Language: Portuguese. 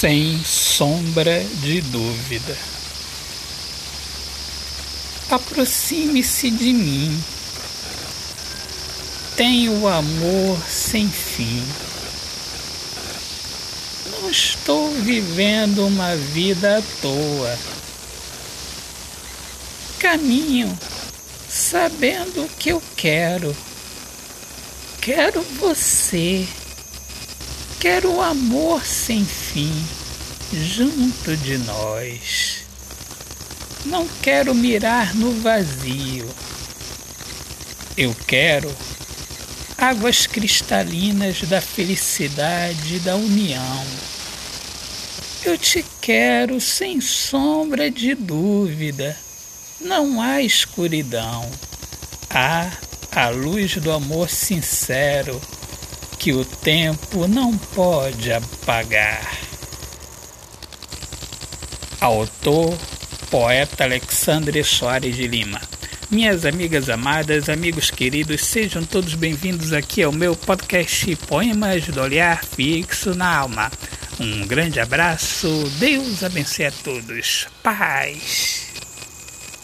sem sombra de dúvida. Aproxime-se de mim. Tenho amor sem fim. Não estou vivendo uma vida à toa. Caminho sabendo o que eu quero. Quero você. Quero o amor sem fim junto de nós. Não quero mirar no vazio. Eu quero águas cristalinas da felicidade da união. Eu te quero sem sombra de dúvida. Não há escuridão. Há a luz do amor sincero que o tempo não pode apagar. Autor, poeta Alexandre Soares de Lima. Minhas amigas amadas, amigos queridos, sejam todos bem-vindos aqui ao meu podcast Poemas do Olhar Fixo na Alma. Um grande abraço, Deus abençoe a todos. Paz.